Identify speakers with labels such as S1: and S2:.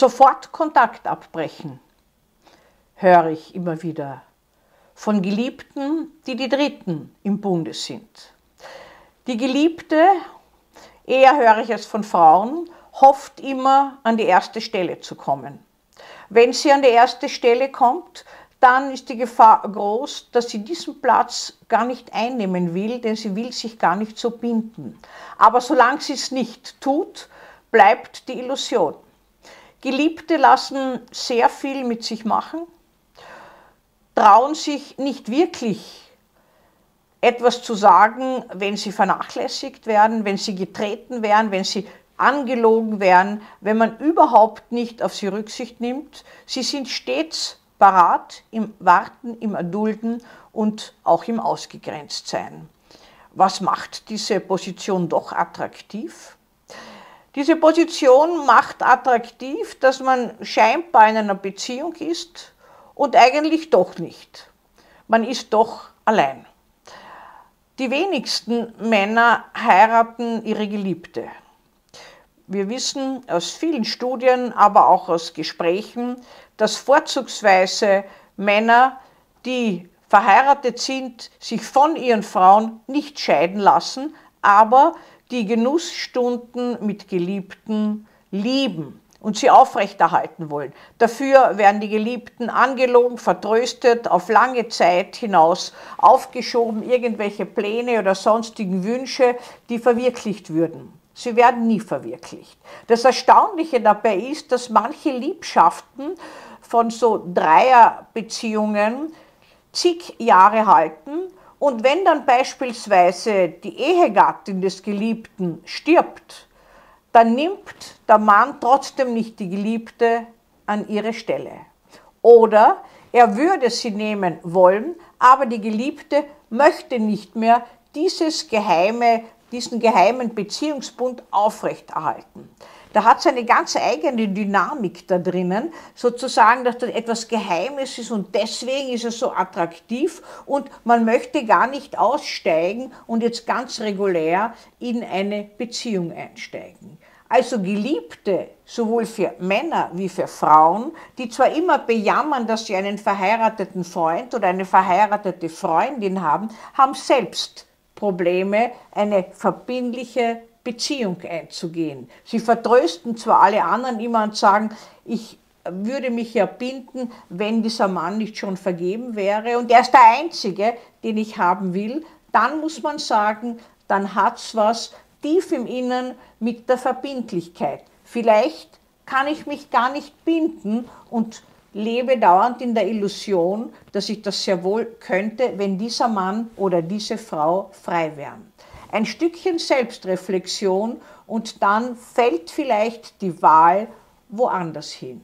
S1: Sofort Kontakt abbrechen, höre ich immer wieder von Geliebten, die die Dritten im Bunde sind. Die Geliebte, eher höre ich es von Frauen, hofft immer an die erste Stelle zu kommen. Wenn sie an die erste Stelle kommt, dann ist die Gefahr groß, dass sie diesen Platz gar nicht einnehmen will, denn sie will sich gar nicht so binden. Aber solange sie es nicht tut, bleibt die Illusion. Geliebte lassen sehr viel mit sich machen, trauen sich nicht wirklich etwas zu sagen, wenn sie vernachlässigt werden, wenn sie getreten werden, wenn sie angelogen werden, wenn man überhaupt nicht auf sie Rücksicht nimmt. Sie sind stets parat im Warten, im Erdulden und auch im Ausgegrenztsein. Was macht diese Position doch attraktiv? Diese Position macht attraktiv, dass man scheinbar in einer Beziehung ist und eigentlich doch nicht. Man ist doch allein. Die wenigsten Männer heiraten ihre Geliebte. Wir wissen aus vielen Studien, aber auch aus Gesprächen, dass vorzugsweise Männer, die verheiratet sind, sich von ihren Frauen nicht scheiden lassen, aber die Genussstunden mit Geliebten lieben und sie aufrechterhalten wollen. Dafür werden die Geliebten angelogen, vertröstet, auf lange Zeit hinaus aufgeschoben, irgendwelche Pläne oder sonstigen Wünsche, die verwirklicht würden. Sie werden nie verwirklicht. Das Erstaunliche dabei ist, dass manche Liebschaften von so Dreierbeziehungen zig Jahre halten und wenn dann beispielsweise die Ehegattin des Geliebten stirbt, dann nimmt der Mann trotzdem nicht die Geliebte an ihre Stelle. Oder er würde sie nehmen wollen, aber die Geliebte möchte nicht mehr dieses geheime diesen geheimen Beziehungsbund aufrechterhalten. Da hat es eine ganz eigene Dynamik da drinnen, sozusagen, dass das etwas Geheimes ist und deswegen ist es so attraktiv und man möchte gar nicht aussteigen und jetzt ganz regulär in eine Beziehung einsteigen. Also Geliebte, sowohl für Männer wie für Frauen, die zwar immer bejammern, dass sie einen verheirateten Freund oder eine verheiratete Freundin haben, haben selbst Probleme, eine verbindliche Beziehung einzugehen. Sie vertrösten zwar alle anderen immer und sagen, ich würde mich ja binden, wenn dieser Mann nicht schon vergeben wäre und er ist der Einzige, den ich haben will, dann muss man sagen, dann hat es was tief im Innern mit der Verbindlichkeit. Vielleicht kann ich mich gar nicht binden und lebe dauernd in der Illusion, dass ich das sehr wohl könnte, wenn dieser Mann oder diese Frau frei wären. Ein Stückchen Selbstreflexion und dann fällt vielleicht die Wahl woanders hin.